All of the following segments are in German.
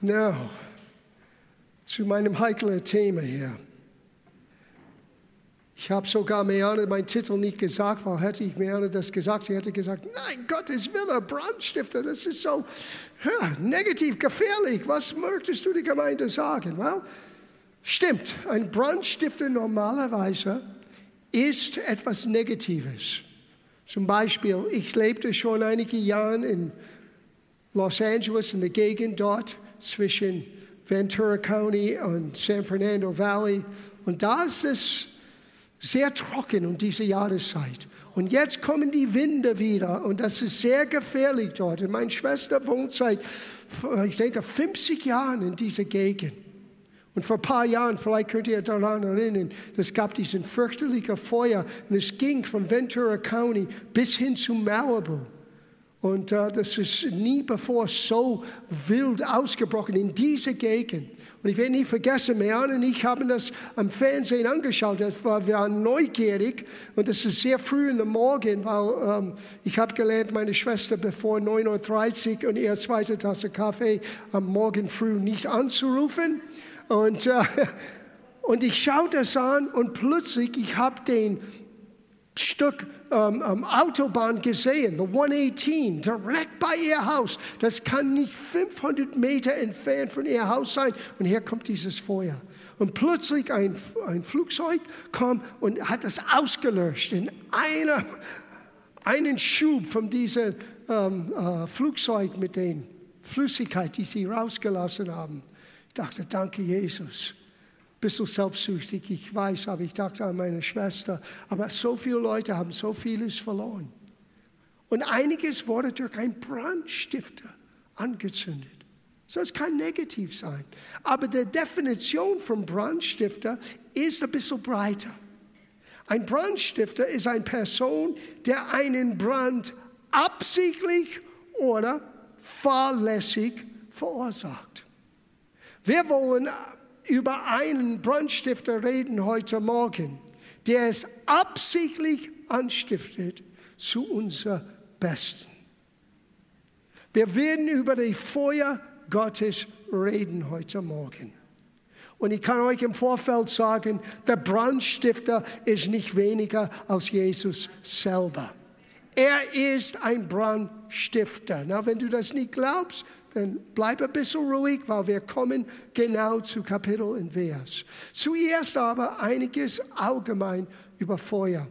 Now, zu meinem heiklen Thema hier. Ich habe sogar Meane meinen Titel nicht gesagt, weil hätte ich Meane das gesagt, sie hätte gesagt, nein, Gottes Wille, Brandstifter, das ist so ja, negativ, gefährlich. Was möchtest du die Gemeinde sagen? Well, stimmt, ein Brandstifter normalerweise ist etwas Negatives. Zum Beispiel, ich lebte schon einige Jahre in Los Angeles, in der Gegend dort zwischen Ventura County und San Fernando Valley. Und da ist es sehr trocken um diese Jahreszeit. Und jetzt kommen die Winde wieder und das ist sehr gefährlich dort. Und meine Schwester wohnt seit, ich denke, 50 Jahren in dieser Gegend. Und vor ein paar Jahren, vielleicht könnt ihr daran erinnern, es gab diesen fürchterlichen Feuer und es ging von Ventura County bis hin zu Malibu. Und uh, das ist nie bevor so wild ausgebrochen in dieser Gegend. Und ich werde nie vergessen, Mean und ich haben das am Fernsehen angeschaut. Das war, wir waren neugierig und das ist sehr früh in der Morgen, weil ähm, ich habe gelernt, meine Schwester bevor 9.30 Uhr und ihre zweite Tasse Kaffee am Morgen früh nicht anzurufen. Und, äh, und ich schaue das an und plötzlich, ich habe den Stück ähm, ähm, Autobahn gesehen, the 118, direkt bei ihr Haus. Das kann nicht 500 Meter entfernt von ihr Haus sein. Und hier kommt dieses Feuer. Und plötzlich ein, ein Flugzeug kommt und hat das ausgelöscht in einer, einen Schub von diesem ähm, äh, Flugzeug mit den Flüssigkeit, die sie rausgelassen haben. Ich dachte, danke Jesus bisschen selbstsüchtig, ich weiß, aber ich dachte an meine Schwester. Aber so viele Leute haben so vieles verloren. Und einiges wurde durch einen Brandstifter angezündet. So, es kann negativ sein. Aber die Definition von Brandstifter ist ein bisschen breiter. Ein Brandstifter ist eine Person, der einen Brand absichtlich oder fahrlässig verursacht. Wir wollen über einen Brandstifter reden heute Morgen, der es absichtlich anstiftet zu unser Besten. Wir werden über die Feuer Gottes reden heute Morgen. Und ich kann euch im Vorfeld sagen, der Brandstifter ist nicht weniger als Jesus selber. Er ist ein Brandstifter. Na, wenn du das nicht glaubst, dann bleib ein bisschen ruhig, weil wir kommen genau zu Kapitel und Vers. Zuerst aber einiges allgemein über Feuer.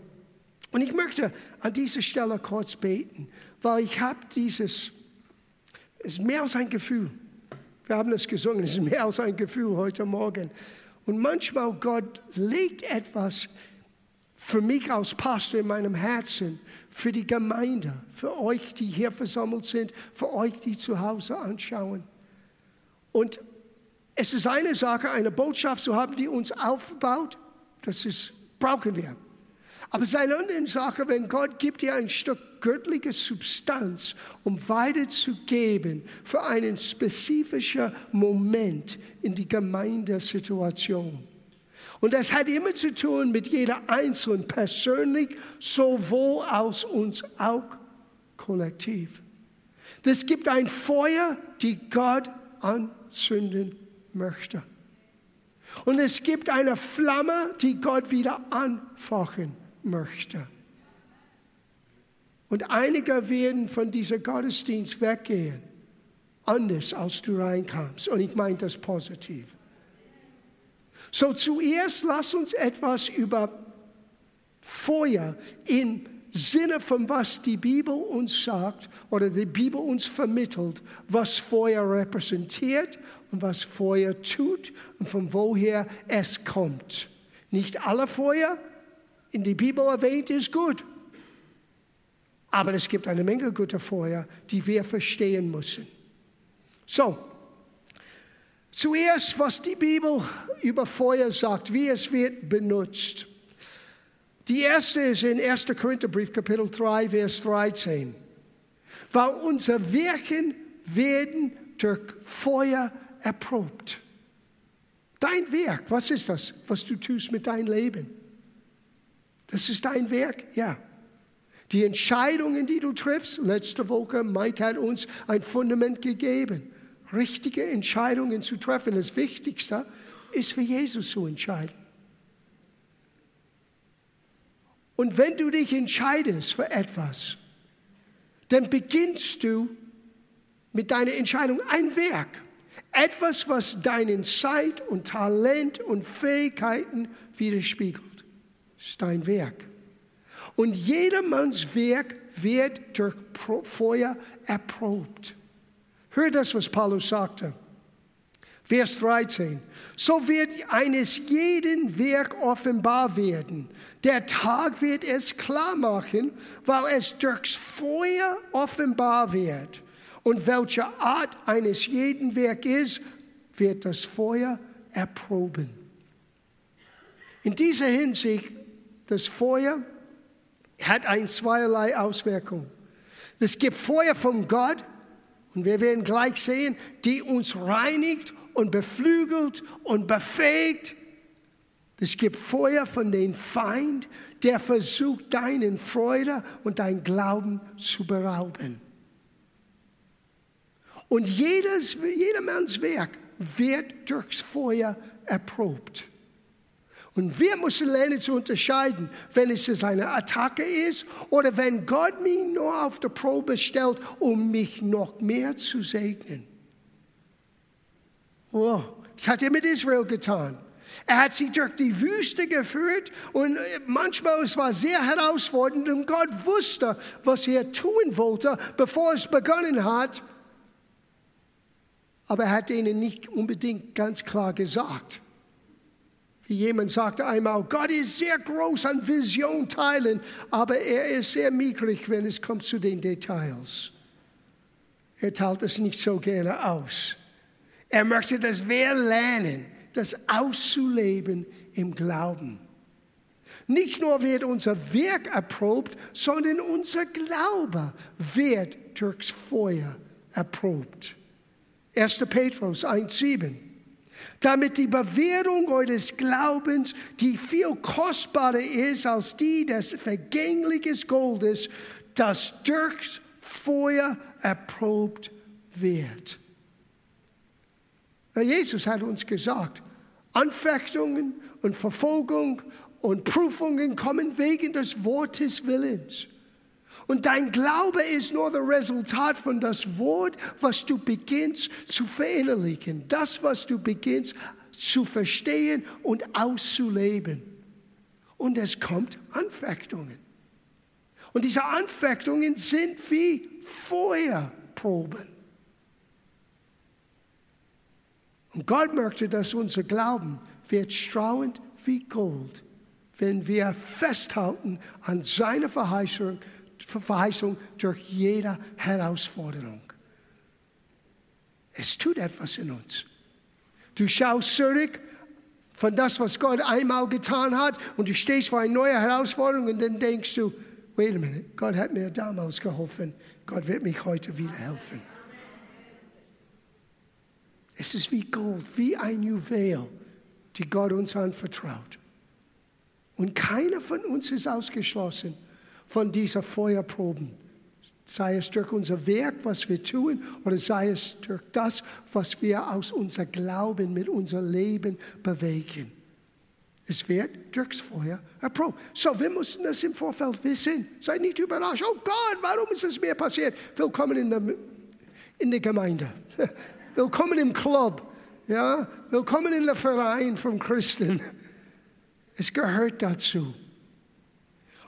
Und ich möchte an dieser Stelle kurz beten, weil ich habe dieses, es ist mehr als ein Gefühl. Wir haben es gesungen, es ist mehr als ein Gefühl heute Morgen. Und manchmal Gott legt etwas für mich als Pastor in meinem Herzen für die Gemeinde, für euch, die hier versammelt sind, für euch, die zu Hause anschauen. Und es ist eine Sache, eine Botschaft zu haben, die uns aufbaut. Das ist, brauchen wir. Aber es ist eine andere Sache, wenn Gott gibt dir ein Stück göttliche Substanz, um weiterzugeben für einen spezifischen Moment in die Gemeindesituation. Und das hat immer zu tun mit jeder Einzelnen persönlich, sowohl als uns auch kollektiv. Es gibt ein Feuer, die Gott anzünden möchte. Und es gibt eine Flamme, die Gott wieder anfachen möchte. Und einige werden von dieser Gottesdienst weggehen, anders als du reinkamst. Und ich meine das positiv. So zuerst lass uns etwas über Feuer im Sinne von was die Bibel uns sagt oder die Bibel uns vermittelt, was Feuer repräsentiert und was Feuer tut und von woher es kommt. Nicht alle Feuer in der Bibel erwähnt ist gut. Aber es gibt eine Menge guter Feuer, die wir verstehen müssen. So, Zuerst, was die Bibel über Feuer sagt, wie es wird benutzt. Die erste ist in 1. Korintherbrief, Kapitel 3, Vers 13. Weil unser Wirken werden durch Feuer erprobt. Dein Werk, was ist das, was du tust mit deinem Leben? Das ist dein Werk, ja. Die Entscheidungen, die du triffst, letzte Woche, Mike hat uns ein Fundament gegeben. Richtige Entscheidungen zu treffen. Das Wichtigste ist für Jesus zu entscheiden. Und wenn du dich entscheidest für etwas, dann beginnst du mit deiner Entscheidung ein Werk. Etwas, was deinen Zeit und Talent und Fähigkeiten widerspiegelt. Das ist dein Werk. Und jedermanns Werk wird durch Feuer erprobt. Hör das, was Paulus sagte. Vers 13. So wird eines jeden Werk offenbar werden. Der Tag wird es klar machen, weil es durchs Feuer offenbar wird. Und welche Art eines jeden Werk ist, wird das Feuer erproben. In dieser Hinsicht, das Feuer hat ein zweierlei Auswirkung. Es gibt Feuer von Gott, und wir werden gleich sehen, die uns reinigt und beflügelt und befähigt. Es gibt Feuer von dem Feind, der versucht, deinen Freude und dein Glauben zu berauben. Und jedes, jedermanns Werk wird durchs Feuer erprobt. Und wir müssen lernen zu unterscheiden, wenn es eine Attacke ist oder wenn Gott mich nur auf die Probe stellt, um mich noch mehr zu segnen. Oh, das hat er mit Israel getan. Er hat sie durch die Wüste geführt und manchmal es war sehr herausfordernd und Gott wusste, was er tun wollte, bevor es begonnen hat. Aber er hat ihnen nicht unbedingt ganz klar gesagt. Jemand sagte einmal, Gott ist sehr groß an Vision teilen, aber er ist sehr mickrig, wenn es kommt zu den Details. Er teilt es nicht so gerne aus. Er möchte, dass wir lernen, das auszuleben im Glauben. Nicht nur wird unser Werk erprobt, sondern unser Glaube wird durchs Feuer erprobt. 1. Petrus 1,7. Damit die Bewährung eures Glaubens, die viel kostbarer ist als die des vergänglichen Goldes, das durchs Feuer erprobt wird. Jesus hat uns gesagt, Anfechtungen und Verfolgung und Prüfungen kommen wegen des Wortes Willens. Und dein Glaube ist nur das Resultat von das Wort, was du beginnst zu verinnerlichen. Das, was du beginnst zu verstehen und auszuleben. Und es kommt Anfechtungen. Und diese Anfechtungen sind wie Feuerproben. Und Gott möchte, dass unser Glauben wird strahlend wie Gold, wenn wir festhalten an seiner Verheißung Verheißung durch jede Herausforderung. Es tut etwas in uns. Du schaust zurück von das, was Gott einmal getan hat, und du stehst vor einer neuen Herausforderung und dann denkst du, wait a minute, Gott hat mir damals geholfen, Gott wird mich heute wieder helfen. Es ist wie Gold, wie ein Juwel, die Gott uns anvertraut. Und keiner von uns ist ausgeschlossen von dieser Feuerproben. Sei es durch unser Werk, was wir tun, oder sei es durch das, was wir aus unserem Glauben mit unserem Leben bewegen. Es wird durchs Feuer erprobt. So, wir müssen das im Vorfeld wissen. Seid nicht überrascht. Oh Gott, warum ist es mir passiert? Willkommen in der, in der Gemeinde. Willkommen im Club. Ja? Willkommen in der Verein von Christen. Es gehört dazu.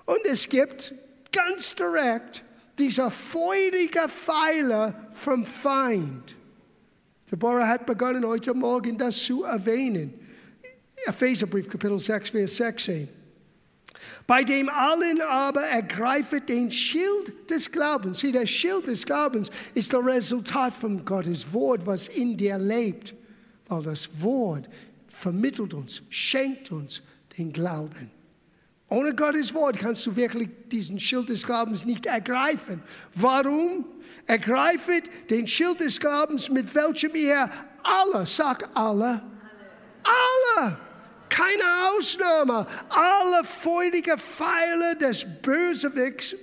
Und es gibt ganz direkt dieser feurige Pfeiler vom Feind. Deborah hat begonnen, heute Morgen das zu erwähnen. Epheserbrief, Kapitel 6, Vers 16. Bei dem allen aber ergreifet den Schild des Glaubens. Sieh, der Schild des Glaubens ist das Resultat von Gottes Wort, was in dir lebt. Weil das Wort vermittelt uns, schenkt uns den Glauben. Ohne Gottes Wort kannst du wirklich diesen Schild des Glaubens nicht ergreifen. Warum? Ergreifet den Schild des Glaubens, mit welchem ihr alle, sag alle, alle, keine Ausnahme, alle feurigen Pfeile des Bösewicks,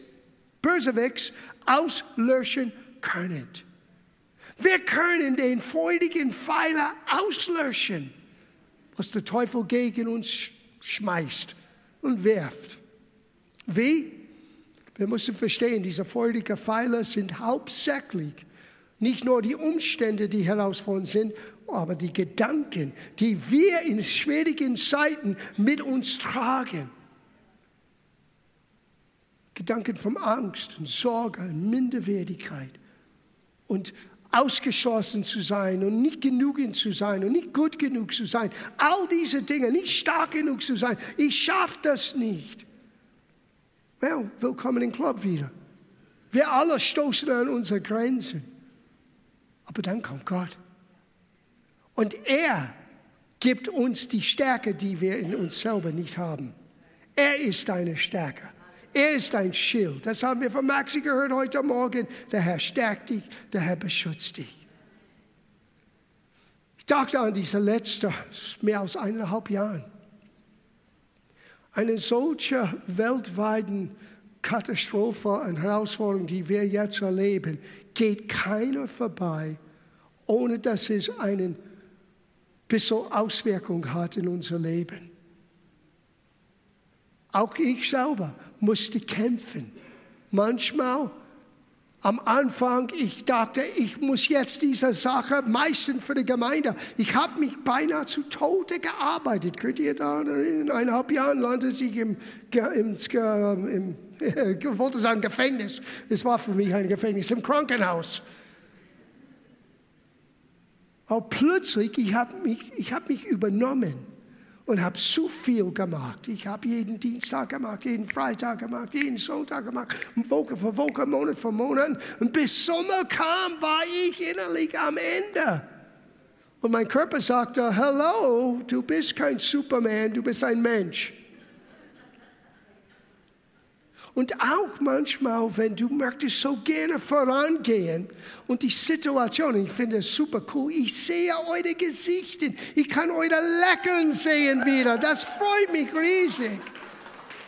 Bösewicks auslöschen könnt. Wir können den freudigen Pfeiler auslöschen, was der Teufel gegen uns schmeißt und wirft. Wie? Wir müssen verstehen, diese freudigen Pfeiler sind hauptsächlich nicht nur die Umstände, die herausfordernd sind, aber die Gedanken, die wir in schwierigen Zeiten mit uns tragen. Gedanken von Angst und Sorge und Minderwertigkeit und ausgeschlossen zu sein und nicht genügend zu sein und nicht gut genug zu sein. All diese Dinge, nicht stark genug zu sein. Ich schaffe das nicht. Well, willkommen im Club wieder. Wir alle stoßen an unsere Grenzen. Aber dann kommt Gott. Und er gibt uns die Stärke, die wir in uns selber nicht haben. Er ist deine Stärke. Er ist dein Schild. Das haben wir von Maxi gehört heute Morgen. Der Herr stärkt dich, der Herr beschützt dich. Ich dachte an diese letzte, mehr als eineinhalb Jahren. Eine solche weltweiten Katastrophe und Herausforderung, die wir jetzt erleben, geht keiner vorbei, ohne dass es einen bisschen Auswirkung hat in unser Leben. Auch ich selber musste kämpfen. Manchmal am Anfang, ich dachte, ich muss jetzt diese Sache meistern für die Gemeinde. Ich habe mich beinahe zu Tode gearbeitet. Könnt ihr da in eineinhalb Jahren landete ich im, im, im ich wollte sagen Gefängnis. Es war für mich ein Gefängnis, im Krankenhaus. Aber plötzlich, ich habe mich, hab mich übernommen und habe so viel gemacht. Ich habe jeden Dienstag gemacht, jeden Freitag gemacht, jeden Sonntag gemacht, Woche für Woche, Monat für Monat. Und bis Sommer kam, war ich innerlich am Ende. Und mein Körper sagte, hello, du bist kein Superman, du bist ein Mensch. Und auch manchmal, wenn du möchtest so gerne vorangehen und die Situation, ich finde es super cool, ich sehe eure Gesichter, ich kann eure Lächeln sehen wieder, das freut mich riesig.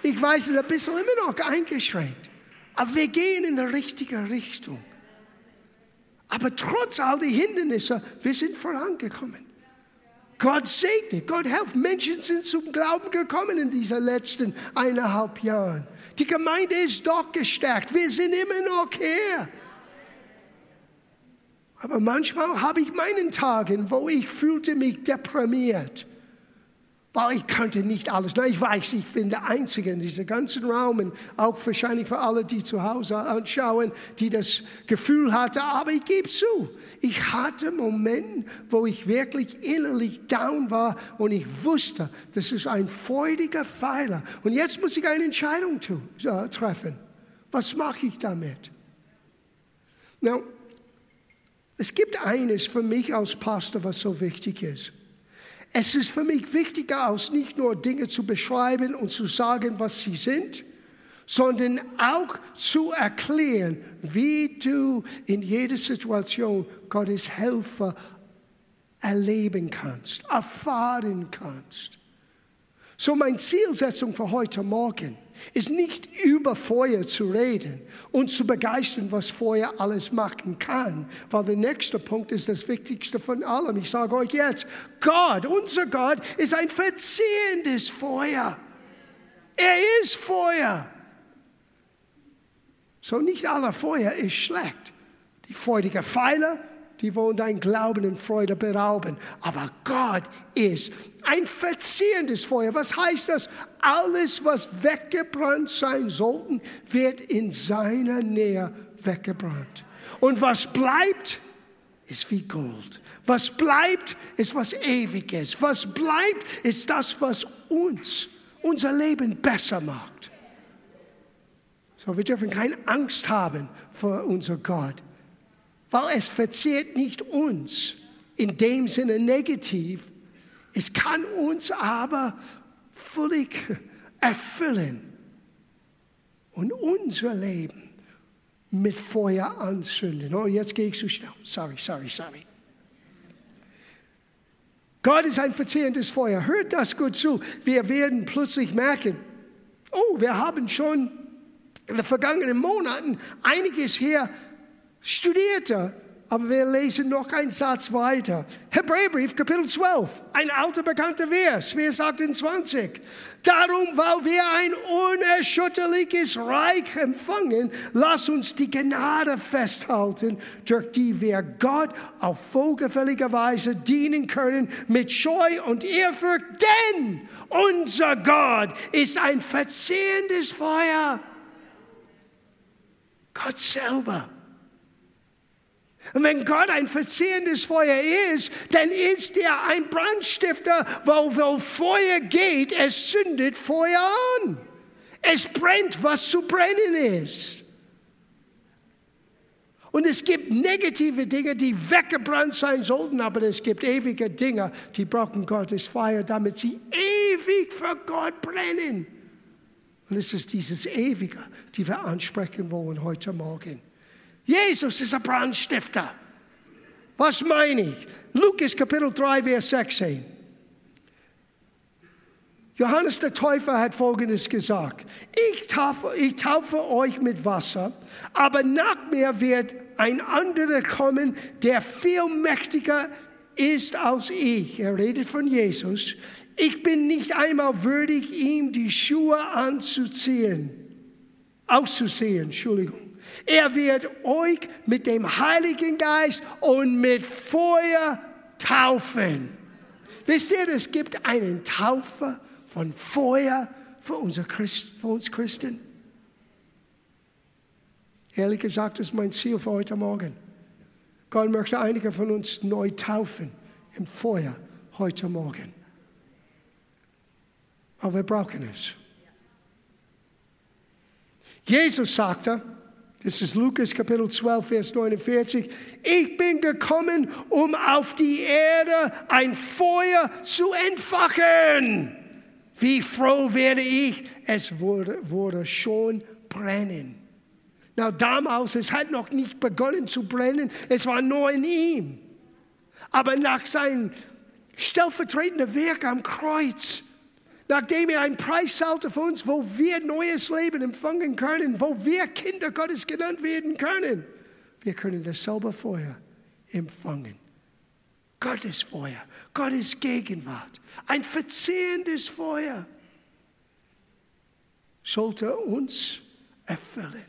Ich weiß, es ist ein bisschen immer noch eingeschränkt, aber wir gehen in die richtige Richtung. Aber trotz all die Hindernisse, wir sind vorangekommen. Gott segne, Gott helft. Menschen sind zum Glauben gekommen in diesen letzten eineinhalb Jahren. Die Gemeinde ist doch gestärkt. Wir sind immer noch hier. Aber manchmal habe ich meinen Tagen, wo ich fühlte mich deprimiert weil ich kannte nicht alles. Na, ich weiß, ich bin der Einzige in diesem ganzen Raum und auch wahrscheinlich für alle, die zu Hause anschauen, die das Gefühl hatten, aber ich gebe zu, ich hatte Momente, wo ich wirklich innerlich down war und ich wusste, das ist ein freudiger Pfeiler. Und jetzt muss ich eine Entscheidung tun, äh, treffen. Was mache ich damit? Now, es gibt eines für mich als Pastor, was so wichtig ist. Es ist für mich wichtiger, als nicht nur Dinge zu beschreiben und zu sagen, was sie sind, sondern auch zu erklären, wie du in jeder Situation Gottes Helfer erleben kannst, erfahren kannst. So meine Zielsetzung für heute Morgen ist nicht über Feuer zu reden und zu begeistern, was Feuer alles machen kann. Weil der nächste Punkt ist das Wichtigste von allem. Ich sage euch jetzt, Gott, unser Gott, ist ein verzehrendes Feuer. Er ist Feuer. So nicht aller Feuer ist schlecht. Die freudige Pfeile die wollen dein Glauben und Freude berauben. Aber Gott ist ein verzehrendes Feuer. Was heißt das? Alles, was weggebrannt sein sollte, wird in seiner Nähe weggebrannt. Und was bleibt, ist wie Gold. Was bleibt, ist was Ewiges. Was bleibt, ist das, was uns, unser Leben besser macht. So, wir dürfen keine Angst haben vor unser Gott weil es verzehrt nicht uns in dem Sinne negativ. Es kann uns aber völlig erfüllen und unser Leben mit Feuer anzünden. Oh, jetzt gehe ich zu schnell. Sorry, sorry, sorry. Gott ist ein verzehrendes Feuer. Hört das gut zu. Wir werden plötzlich merken, oh, wir haben schon in den vergangenen Monaten einiges hier studierte Aber wir lesen noch einen Satz weiter. Hebräerbrief, Kapitel 12, ein alter bekannter Vers, Vers 28. Darum, weil wir ein unerschütterliches Reich empfangen, lass uns die Gnade festhalten, durch die wir Gott auf wohlgefällige Weise dienen können mit Scheu und Ehrfurcht, denn unser Gott ist ein verzehrendes Feuer. Gott selber und wenn Gott ein verzehrendes Feuer ist, dann ist er ein Brandstifter, wo, wo Feuer geht, es zündet Feuer an. Es brennt, was zu brennen ist. Und es gibt negative Dinge, die weggebrannt sein sollten, aber es gibt ewige Dinge, die brauchen Gottes Feuer, damit sie ewig für Gott brennen. Und es ist dieses Ewige, die wir ansprechen wollen heute Morgen. Jesus ist ein Brandstifter. Was meine ich? Lukas Kapitel 3, Vers 16. Johannes der Täufer hat Folgendes gesagt. Ich taufe, ich taufe euch mit Wasser, aber nach mir wird ein anderer kommen, der viel mächtiger ist als ich. Er redet von Jesus. Ich bin nicht einmal würdig, ihm die Schuhe anzuziehen. Auszuziehen, Entschuldigung. Er wird euch mit dem Heiligen Geist und mit Feuer taufen. Wisst ihr, es gibt einen Taufe von Feuer für, unser Christ, für uns Christen. Ehrlich gesagt, das ist mein Ziel für heute Morgen. Gott möchte einige von uns neu taufen im Feuer heute Morgen. Aber wir brauchen es. Jesus sagte, das ist Lukas Kapitel 12, Vers 49. Ich bin gekommen, um auf die Erde ein Feuer zu entfachen. Wie froh werde ich, es wurde, wurde schon brennen. Na, damals, es hat noch nicht begonnen zu brennen, es war nur in ihm. Aber nach seinem stellvertretenden Werk am Kreuz nachdem er einen Preis zahlte für uns, wo wir neues Leben empfangen können, wo wir Kinder Gottes genannt werden können. Wir können dasselbe Feuer empfangen. Gottes Feuer, Gottes Gegenwart, ein verzehrendes Feuer sollte uns erfüllen.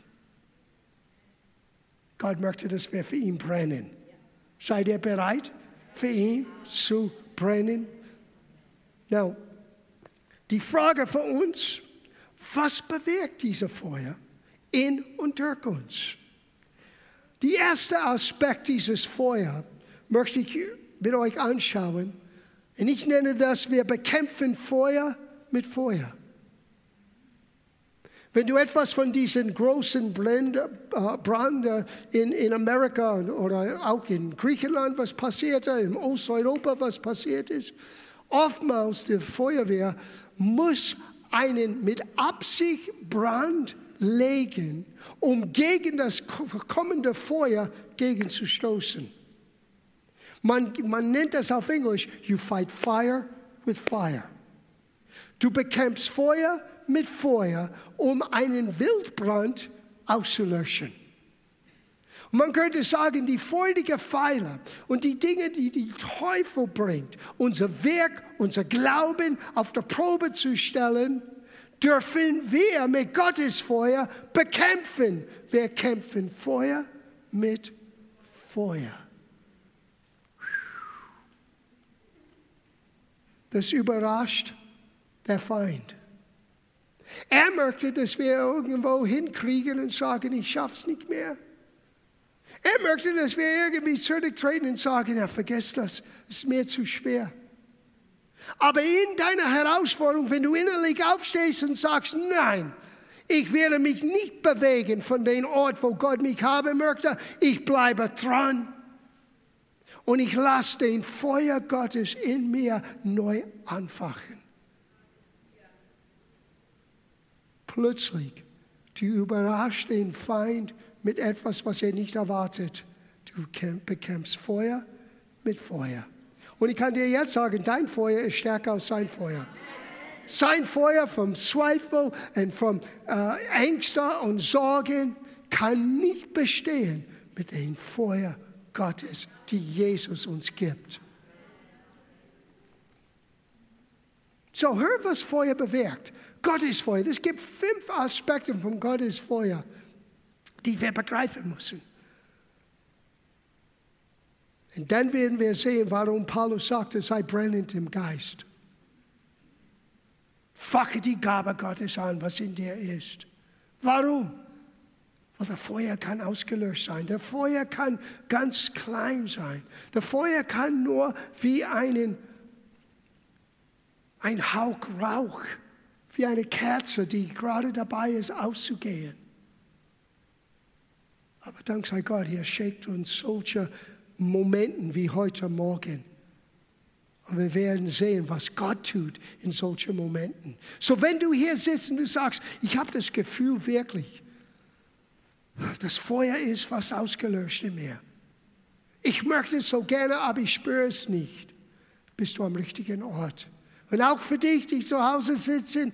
Gott möchte, dass wir für ihn brennen. Seid ihr bereit, für ihn zu brennen? Now, die Frage für uns, was bewirkt dieser Feuer in und durch uns? Der erste Aspekt dieses Feuers möchte ich mit euch anschauen. Und ich nenne das, wir bekämpfen Feuer mit Feuer. Wenn du etwas von diesen großen Brand äh, in, in Amerika oder auch in Griechenland, was passierte, in Osteuropa, was passiert ist, oftmals die Feuerwehr muss einen mit Absicht Brand legen, um gegen das kommende Feuer gegenzustoßen. Man, man nennt das auf Englisch, you fight fire with fire. Du bekämpfst Feuer mit Feuer, um einen Wildbrand auszulöschen. Und man könnte sagen, die freudige Pfeiler und die Dinge, die die Teufel bringt, unser Werk, unser Glauben auf der Probe zu stellen, dürfen wir mit Gottes Feuer bekämpfen. Wir kämpfen Feuer mit Feuer. Das überrascht der Feind. Er möchte, dass wir irgendwo hinkriegen und sagen, ich schaff's nicht mehr. Er möchte, dass wir irgendwie zurücktreten und sagen, ja, vergesst das, es ist mir zu schwer. Aber in deiner Herausforderung, wenn du innerlich aufstehst und sagst, nein, ich werde mich nicht bewegen von dem Ort, wo Gott mich haben möchte, ich bleibe dran. Und ich lasse den Feuer Gottes in mir neu anfachen. Plötzlich, du überraschst den Feind mit etwas, was er nicht erwartet. Du bekämpfst Feuer mit Feuer. Und ich kann dir jetzt sagen, dein Feuer ist stärker als sein Feuer. Sein Feuer vom Zweifel und vom äh, Ängsten und Sorgen kann nicht bestehen mit dem Feuer Gottes, die Jesus uns gibt. So, hör, was Feuer bewirkt. Gottes Feuer. Es gibt fünf Aspekte von Gottes Feuer, die wir begreifen müssen. Und dann werden wir sehen, warum Paulus sagte, sei brennend im Geist. Fache die Gabe Gottes an, was in dir ist. Warum? Weil der Feuer kann ausgelöscht sein. Der Feuer kann ganz klein sein. Der Feuer kann nur wie einen, ein Hauch Rauch, wie eine Kerze, die gerade dabei ist, auszugehen. Aber dank sei Gott, er schickt uns solche Momenten wie heute Morgen. Und wir werden sehen, was Gott tut in solchen Momenten. So, wenn du hier sitzt und du sagst, ich habe das Gefühl wirklich, das Feuer ist fast ausgelöscht in mir. Ich möchte es so gerne, aber ich spüre es nicht. Bist du am richtigen Ort. Und auch für dich, die zu Hause sitzen,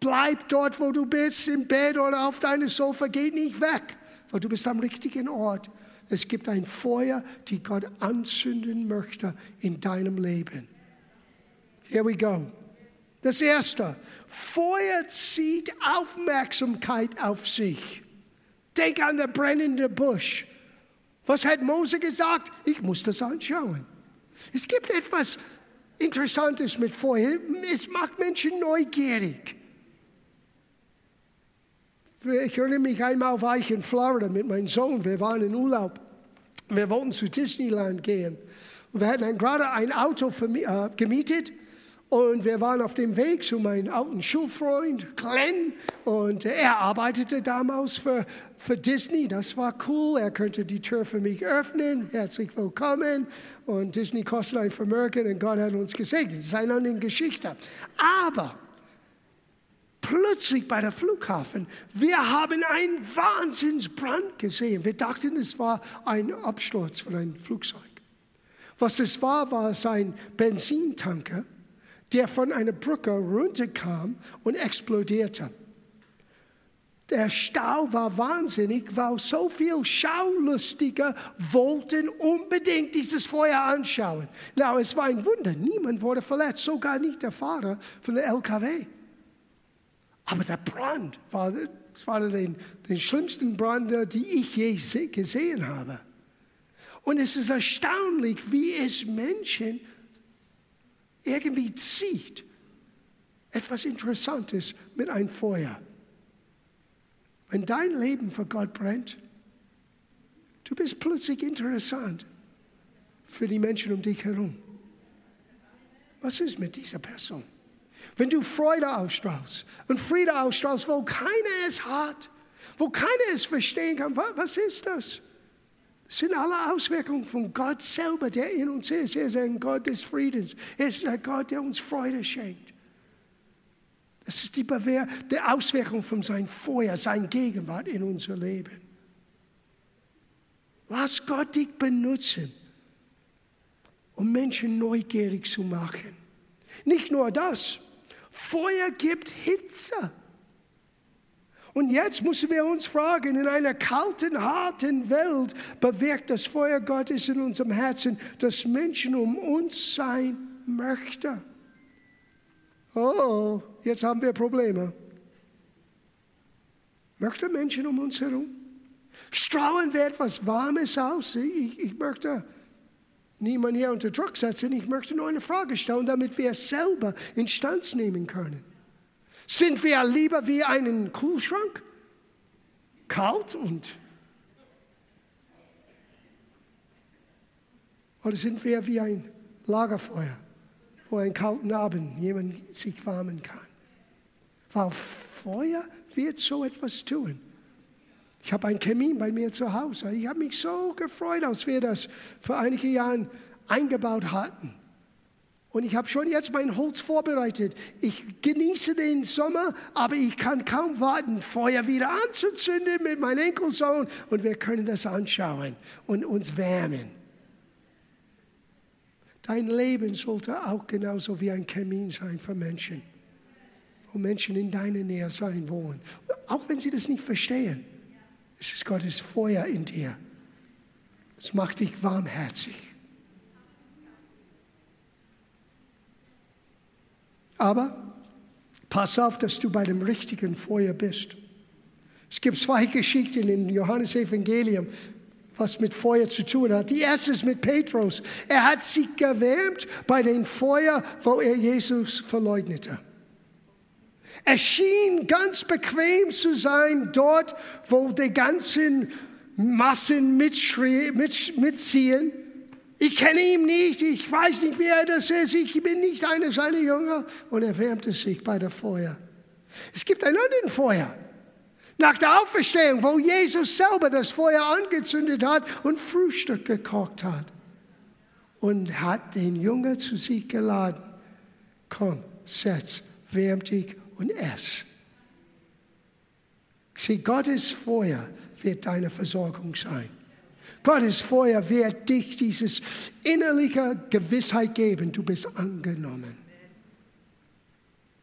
bleib dort, wo du bist, im Bett oder auf deinem Sofa, geh nicht weg, weil du bist am richtigen Ort. Es gibt ein Feuer, die Gott anzünden möchte in deinem Leben. Here we go. Das erste, Feuer zieht Aufmerksamkeit auf sich. Denk an der brennende Busch. Was hat Mose gesagt? Ich muss das anschauen. Es gibt etwas Interessantes mit Feuer. Es macht Menschen neugierig. Ich erinnere mich einmal war ich in Florida mit meinem Sohn. Wir waren in Urlaub. Wir wollten zu Disneyland gehen. Und wir hatten gerade ein Auto äh, gemietet und wir waren auf dem Weg zu meinem alten Schulfreund Glenn und er arbeitete damals für, für Disney. Das war cool. Er könnte die Tür für mich öffnen. Herzlich willkommen. Und Disney kostet ein Vermögen und Gott hat uns gesegnet. Das ist eine andere Geschichte. Aber plötzlich bei der Flughafen, wir haben einen Wahnsinnsbrand gesehen. Wir dachten, es war ein Absturz von einem Flugzeug. Was es war, war es ein Benzintanker der von einer Brücke runterkam und explodierte. Der Stau war wahnsinnig, weil so viele Schaulustige wollten unbedingt dieses Feuer anschauen. Na, es war ein Wunder, niemand wurde verletzt, sogar nicht der Fahrer von der LKW. Aber der Brand war, das war den, den schlimmsten Brand, den ich je gesehen habe. Und es ist erstaunlich, wie es Menschen irgendwie zieht. Etwas Interessantes mit einem Feuer. Wenn dein Leben für Gott brennt, du bist plötzlich interessant für die Menschen um dich herum. Was ist mit dieser Person? Wenn du Freude ausstrahlst und Friede ausstrahlst, wo keiner es hat, wo keiner es verstehen kann, was ist das? Das sind alle Auswirkungen von Gott selber, der in uns ist. Er ist ein Gott des Friedens. Er ist ein Gott, der uns Freude schenkt. Das ist die, Bewehr, die Auswirkung von seinem Feuer, sein Gegenwart in unser Leben. Lass Gott dich benutzen, um Menschen neugierig zu machen. Nicht nur das, Feuer gibt Hitze. Und jetzt müssen wir uns fragen, in einer kalten, harten Welt bewirkt das Feuer Gottes in unserem Herzen, dass Menschen um uns sein möchten. Oh, jetzt haben wir Probleme. Möchten Menschen um uns herum? Strahlen wir etwas Warmes aus? Ich, ich möchte niemanden hier unter Druck setzen. Ich möchte nur eine Frage stellen, damit wir es selber in Stand nehmen können. Sind wir lieber wie einen Kühlschrank? Kalt und. Oder sind wir wie ein Lagerfeuer, wo einen kalten Abend jemand sich warmen kann? Weil Feuer wird so etwas tun. Ich habe einen Kamin bei mir zu Hause. Ich habe mich so gefreut, als wir das vor einigen Jahren eingebaut hatten. Und ich habe schon jetzt mein Holz vorbereitet. Ich genieße den Sommer, aber ich kann kaum warten, Feuer wieder anzuzünden mit meinem Enkelsohn und wir können das anschauen und uns wärmen. Dein Leben sollte auch genauso wie ein Kamin sein für Menschen, wo Menschen in deiner Nähe sein wollen. Auch wenn sie das nicht verstehen, es ist Gottes Feuer in dir. Es macht dich warmherzig. Aber pass auf, dass du bei dem richtigen Feuer bist. Es gibt zwei Geschichten im Johannesevangelium, was mit Feuer zu tun hat. Die erste ist mit Petrus. Er hat sich gewärmt bei dem Feuer, wo er Jesus verleugnete. Er schien ganz bequem zu sein dort, wo die ganzen Massen mitziehen. Ich kenne ihn nicht, ich weiß nicht, wer das ist, ich bin nicht einer seiner Jünger. Und er wärmte sich bei der Feuer. Es gibt ein anderes Feuer. Nach der Auferstehung, wo Jesus selber das Feuer angezündet hat und Frühstück gekocht hat. Und hat den Jünger zu sich geladen. Komm, setz, wärm dich und ess. Sieh, Gottes Feuer wird deine Versorgung sein. Gottes Feuer wird dich dieses innerliche Gewissheit geben, du bist angenommen.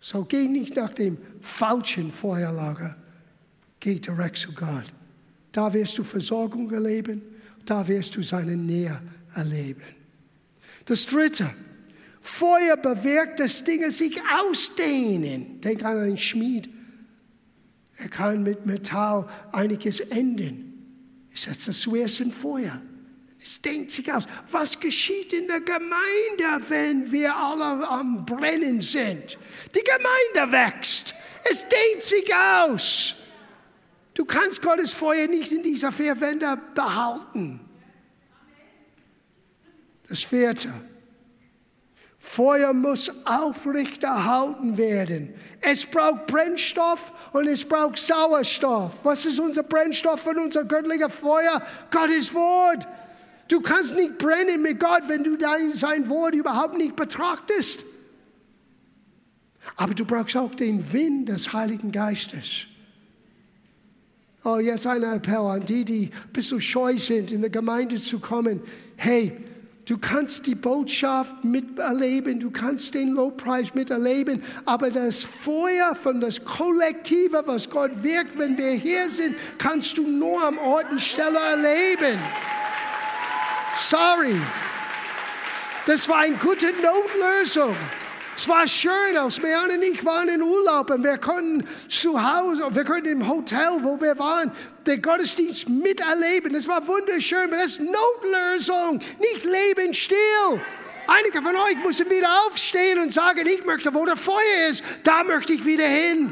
So geh nicht nach dem falschen Feuerlager, geh direkt zu Gott. Da wirst du Versorgung erleben, da wirst du seine Nähe erleben. Das Dritte, Feuer bewirkt, dass Dinge sich ausdehnen. Denk an einen Schmied. Er kann mit Metall einiges enden. Ich setze das zuerst in Feuer. Es dehnt sich aus. Was geschieht in der Gemeinde, wenn wir alle am Brennen sind? Die Gemeinde wächst. Es dehnt sich aus. Du kannst Gottes Feuer nicht in dieser vier Wände behalten. Das vierte. Feuer muss aufrechterhalten werden. Es braucht Brennstoff und es braucht Sauerstoff. Was ist unser Brennstoff und unser göttlicher Feuer? Gottes Wort. Du kannst nicht brennen mit Gott, wenn du dein, sein Wort überhaupt nicht betrachtest. Aber du brauchst auch den Wind des Heiligen Geistes. Oh, jetzt ein Appell an die, die ein bisschen scheu sind, in der Gemeinde zu kommen. Hey, Du kannst die Botschaft miterleben, du kannst den Lobpreis miterleben, aber das Feuer von das Kollektive, was Gott wirkt, wenn wir hier sind, kannst du nur am Ort und Stelle erleben. Sorry. Das war eine gute Notlösung. Es war schön, als Marianne und ich waren in Urlaub und wir konnten zu Hause, wir konnten im Hotel, wo wir waren, den Gottesdienst miterleben. Es war wunderschön, aber das ist Notlösung, nicht Leben still. Einige von euch müssen wieder aufstehen und sagen, ich möchte, wo der Feuer ist, da möchte ich wieder hin.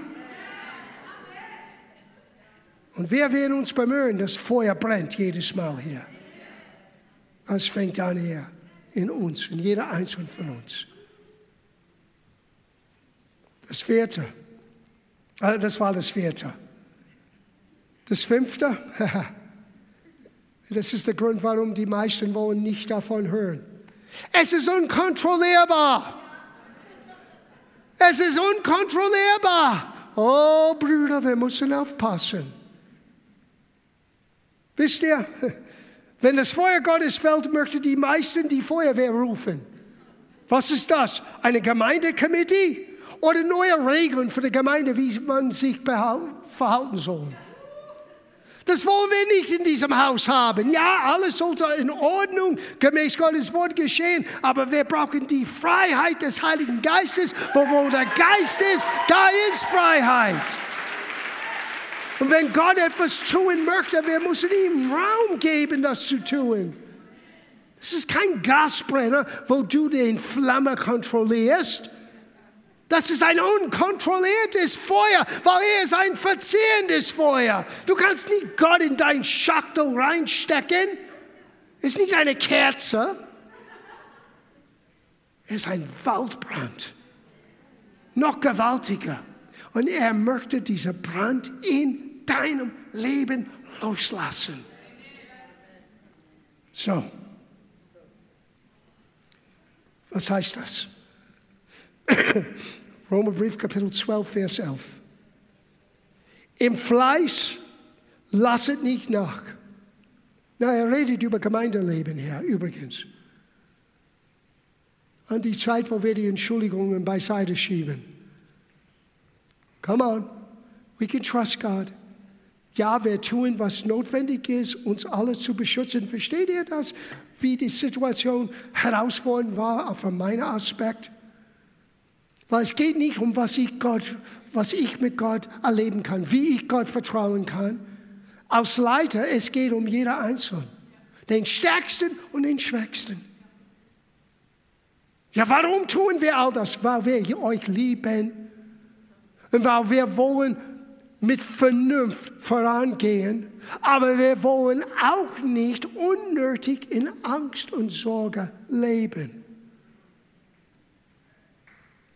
Und wir werden uns bemühen, das Feuer brennt jedes Mal hier. Es fängt an hier in uns, in jeder einzelnen von uns. Das vierte. Äh, das war das vierte. Das fünfte. Das ist der Grund, warum die meisten wollen nicht davon hören. Es ist unkontrollierbar. Es ist unkontrollierbar. Oh, Brüder, wir müssen aufpassen. Wisst ihr, wenn das Feuer Gottes fällt, möchten die meisten die Feuerwehr rufen. Was ist das? Eine Gemeindekomitee? Oder neue Regeln für die Gemeinde, wie man sich verhalten soll. Das wollen wir nicht in diesem Haus haben. Ja, alles sollte in Ordnung gemäß Gottes Wort geschehen, aber wir brauchen die Freiheit des Heiligen Geistes. Wo, wo der Geist ist, da ist Freiheit. Und wenn Gott etwas tun möchte, wir müssen ihm Raum geben, das zu tun. Es ist kein Gasbrenner, wo du den Flamme kontrollierst. Das ist ein unkontrolliertes Feuer, weil er ist ein verzehrendes Feuer. Du kannst nicht Gott in dein Schachtel reinstecken. Ist nicht eine Kerze. Es ist ein Waldbrand. Noch gewaltiger. Und er möchte diesen Brand in deinem Leben loslassen. So. Was heißt das? Römerbrief Kapitel 12, Vers 11. Im Fleisch lasset nicht nach. Na, er redet über Gemeindeleben hier, übrigens. An die Zeit, wo wir die Entschuldigungen beiseite schieben. Come on, we can trust God. Ja, wir tun, was notwendig ist, uns alle zu beschützen. Versteht ihr das? Wie die Situation herausfordernd war, auch von meinem Aspekt? Weil es geht nicht um, was ich, Gott, was ich mit Gott erleben kann, wie ich Gott vertrauen kann. Als Leiter, es geht um jeder Einzelne. Den Stärksten und den Schwächsten. Ja, warum tun wir all das? Weil wir euch lieben und weil wir wollen mit Vernunft vorangehen, aber wir wollen auch nicht unnötig in Angst und Sorge leben.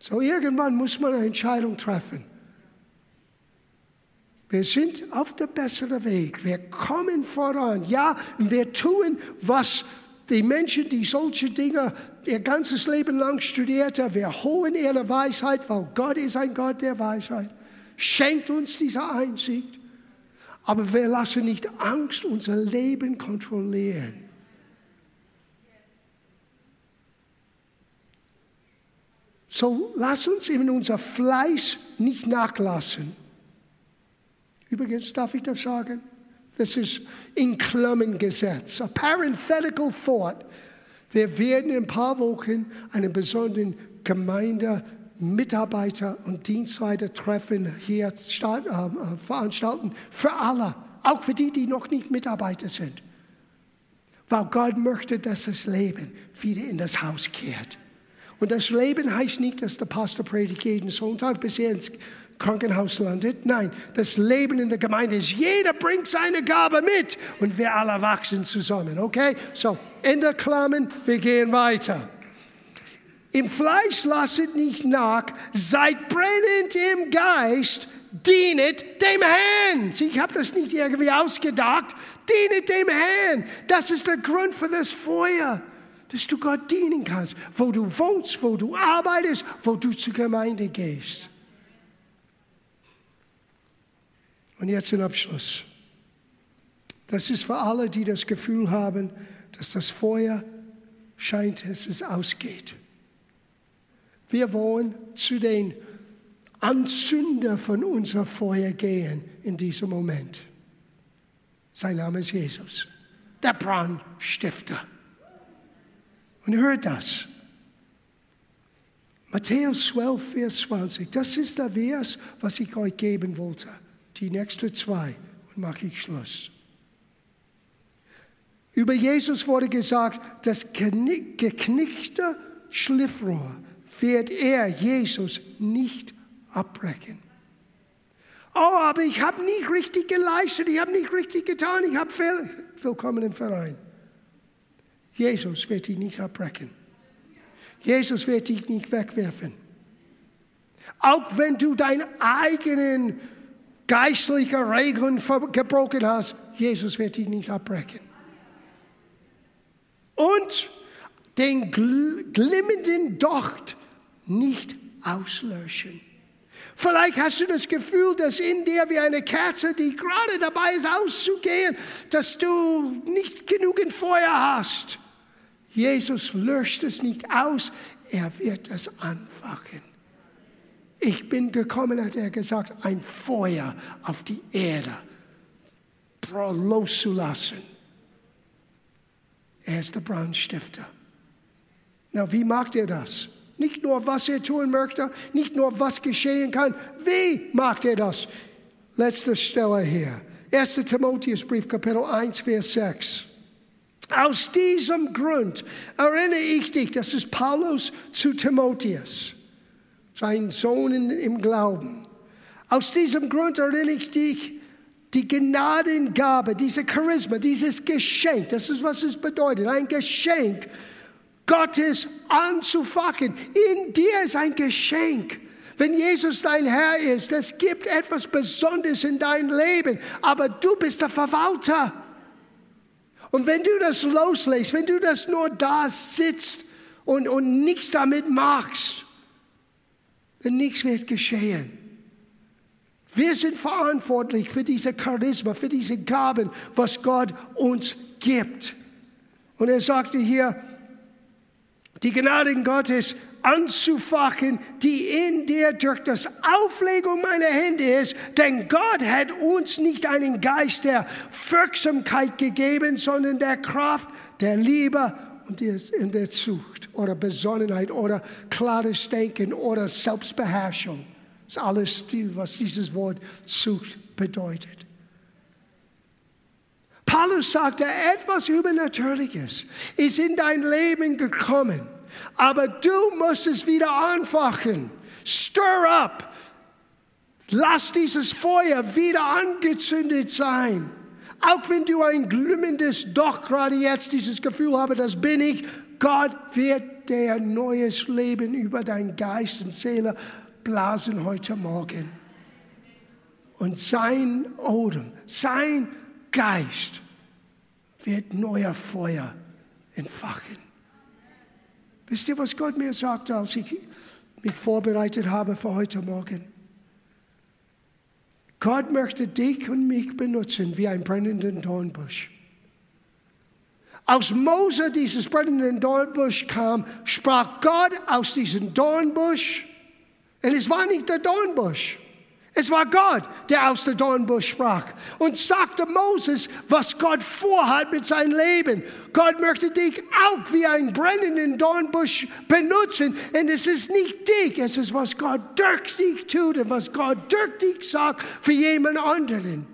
So irgendwann muss man eine Entscheidung treffen. Wir sind auf der besseren Weg. Wir kommen voran. Ja, wir tun, was die Menschen, die solche Dinge ihr ganzes Leben lang studiert haben, wir holen ihre Weisheit, weil Gott ist ein Gott der Weisheit schenkt uns diese Einsicht. Aber wir lassen nicht Angst unser Leben kontrollieren. So lass uns in unser Fleiß nicht nachlassen. Übrigens darf ich das sagen. Das ist in Klammern gesetzt. A parenthetical thought. Wir werden in ein paar Wochen eine besondere Gemeinde Mitarbeiter und Dienstleiter treffen hier äh, veranstalten für alle, auch für die, die noch nicht Mitarbeiter sind. Weil Gott möchte, dass das Leben wieder in das Haus kehrt. Und das Leben heißt nicht, dass der Pastor predigt jeden Sonntag, bis er ins Krankenhaus landet. Nein, das Leben in der Gemeinde ist, jeder bringt seine Gabe mit und wir alle wachsen zusammen. Okay? So, in der Klammern, wir gehen weiter. Im Fleisch lasset nicht nach, seid brennend im Geist, dienet dem Herrn. Ich habe das nicht irgendwie ausgedacht. Dienet dem Herrn. Das ist der Grund für das Feuer, dass du Gott dienen kannst, wo du wohnst, wo du arbeitest, wo du zur Gemeinde gehst. Und jetzt ein Abschluss. Das ist für alle, die das Gefühl haben, dass das Feuer scheint, dass es ausgeht. Wir wollen zu den Anzünder von unser Feuer gehen in diesem Moment. Sein Name ist Jesus, der Brandstifter. Und hört das. Matthäus 12, Vers 20. Das ist der Vers, was ich euch geben wollte. Die nächsten zwei. Und mache ich Schluss. Über Jesus wurde gesagt, das geknickte Schliffrohr wird er, Jesus, nicht abbrechen. Oh, aber ich habe nicht richtig geleistet, ich habe nicht richtig getan, ich habe. Willkommen im Verein. Jesus wird dich nicht abbrechen. Jesus wird dich nicht wegwerfen. Auch wenn du deine eigenen geistlichen Regeln gebrochen hast, Jesus wird dich nicht abbrechen. Und den glimmenden Docht nicht auslöschen. Vielleicht hast du das Gefühl, dass in dir wie eine Kerze, die gerade dabei ist auszugehen, dass du nicht genügend Feuer hast. Jesus löscht es nicht aus, er wird es anfachen. Ich bin gekommen, hat er gesagt, ein Feuer auf die Erde loszulassen. Er ist der Brandstifter. Na, wie macht er das? Nicht nur, was er tun möchte, nicht nur, was geschehen kann. Wie macht er das? Letzte Stelle hier. 1. Timotheusbrief, Kapitel 1, Vers 6. Aus diesem Grund erinnere ich dich, das ist Paulus zu Timotheus, sein Sohn im Glauben. Aus diesem Grund erinnere ich dich, die Gnadengabe, diese Charisma, dieses Geschenk, das ist, was es bedeutet, ein Geschenk Gottes anzufachen. In dir ist ein Geschenk. Wenn Jesus dein Herr ist, es gibt etwas Besonderes in dein Leben, aber du bist der Verwalter. Und wenn du das loslässt, wenn du das nur da sitzt und, und nichts damit machst, dann nichts wird geschehen. Wir sind verantwortlich für diese Charisma, für diese Gaben, was Gott uns gibt. Und er sagte hier, die Gnade Gottes anzufachen, die in dir durch das Auflegung meiner Hände ist. Denn Gott hat uns nicht einen Geist der Wirksamkeit gegeben, sondern der Kraft, der Liebe und der Zucht oder Besonnenheit oder klares Denken oder Selbstbeherrschung. Das ist alles, was dieses Wort Zucht bedeutet. Paulus sagte, etwas Übernatürliches ist in dein Leben gekommen, aber du musst es wieder anfachen. Stir up. Lass dieses Feuer wieder angezündet sein. Auch wenn du ein glimmendes, doch gerade jetzt dieses Gefühl habe, das bin ich, Gott wird dir neues Leben über dein Geist und Seele blasen heute Morgen. Und sein Odem, sein Geist wird neuer Feuer entfachen. Wisst ihr, was Gott mir sagte, als ich mich vorbereitet habe für heute Morgen? Gott möchte dich und mich benutzen wie ein brennenden Dornbusch. Als Mose dieses brennenden Dornbusch kam, sprach Gott aus diesem Dornbusch, und es war nicht der Dornbusch, es war Gott, der aus der Dornbusch sprach und sagte Moses, was Gott vorhat mit seinem Leben. Gott möchte dich auch wie einen brennenden Dornbusch benutzen. Und es ist nicht dich, es ist, was Gott durch dich tut und was Gott durch dich sagt für jemand anderen.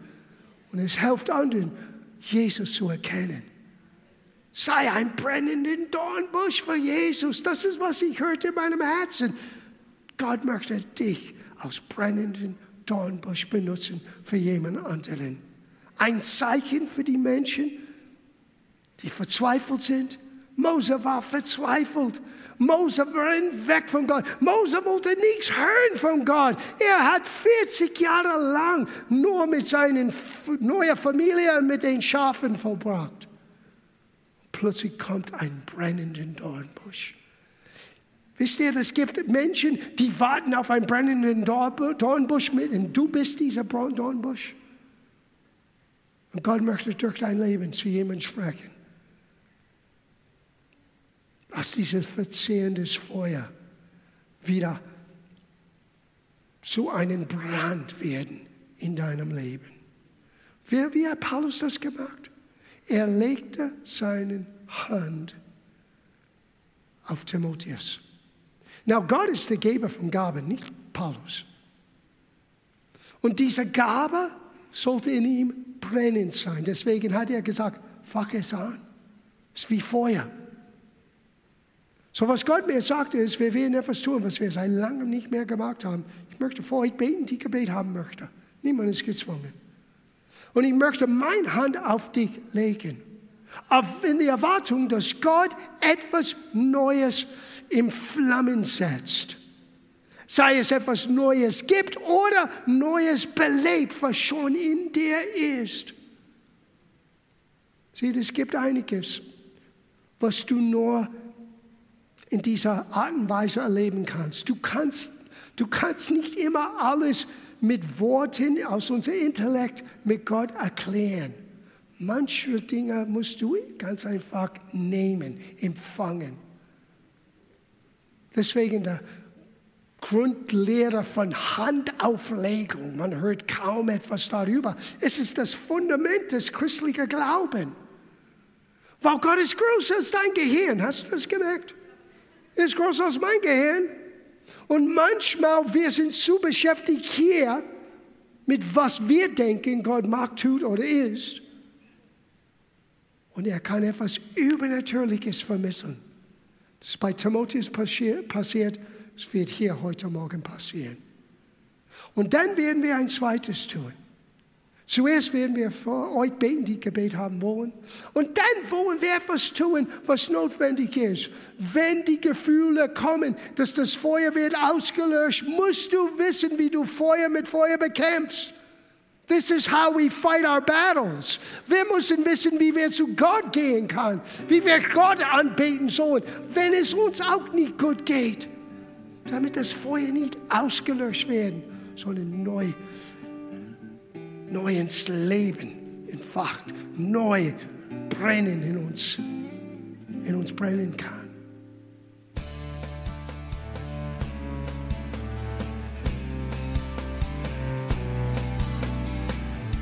Und es hilft anderen, Jesus zu erkennen. Sei ein brennender Dornbusch für Jesus. Das ist, was ich hörte in meinem Herzen. Gott möchte dich aus brennenden Dornbusch benutzen für jemand anderen. Ein Zeichen für die Menschen, die verzweifelt sind. Mose war verzweifelt. Mose war weg von Gott. Mose wollte nichts hören von Gott. Er hat 40 Jahre lang nur mit seiner neuen Familie und mit den Schafen verbracht. Plötzlich kommt ein brennender Dornbusch. Wisst ihr, es gibt Menschen, die warten auf einen brennenden Dornbusch mit und du bist dieser Dornbusch. Und Gott möchte durch dein Leben zu jemandem sprechen. Lass dieses verzehrendes Feuer wieder zu einem Brand werden in deinem Leben. Wie, wie hat Paulus das gemacht? Er legte seine Hand auf Timotheus. Now, Gott ist der Geber von Gaben, nicht Paulus. Und diese Gabe sollte in ihm brennend sein. Deswegen hat er gesagt, fach es an. Es ist wie Feuer. So was Gott mir sagte, ist, wir werden etwas tun, was wir seit langem nicht mehr gemacht haben. Ich möchte vor euch beten, die Gebet haben möchte. Niemand ist gezwungen. Und ich möchte meine Hand auf dich legen. In der Erwartung, dass Gott etwas Neues in Flammen setzt. Sei es etwas Neues gibt oder Neues belebt, was schon in dir ist. Sieh, es gibt einiges, was du nur in dieser Art und Weise erleben kannst. Du kannst, du kannst nicht immer alles mit Worten aus unserem Intellekt mit Gott erklären. Manche Dinge musst du ganz einfach nehmen, empfangen. Deswegen der Grundlehre von Handauflegung. Man hört kaum etwas darüber. Es ist das Fundament des christlichen Glaubens. Weil Gott ist größer als dein Gehirn. Hast du das gemerkt? Er ist größer als mein Gehirn. Und manchmal wir sind zu beschäftigt hier mit was wir denken, Gott mag, tut oder ist. Und er kann etwas Übernatürliches vermitteln. Das ist bei Timotheus passiert, es wird hier heute Morgen passieren. Und dann werden wir ein zweites tun. Zuerst werden wir vor euch beten, die Gebet haben wollen. Und dann wollen wir etwas tun, was notwendig ist. Wenn die Gefühle kommen, dass das Feuer wird ausgelöscht, musst du wissen, wie du Feuer mit Feuer bekämpfst. This is how we fight our battles. Wir müssen wissen, wie wir zu Gott gehen können, wie wir Gott anbeten sollen, wenn es uns auch nicht gut geht, damit das Feuer nicht ausgelöscht werden, sondern neu, neu ins Leben entfacht, neu brennen in uns, in uns brennen kann.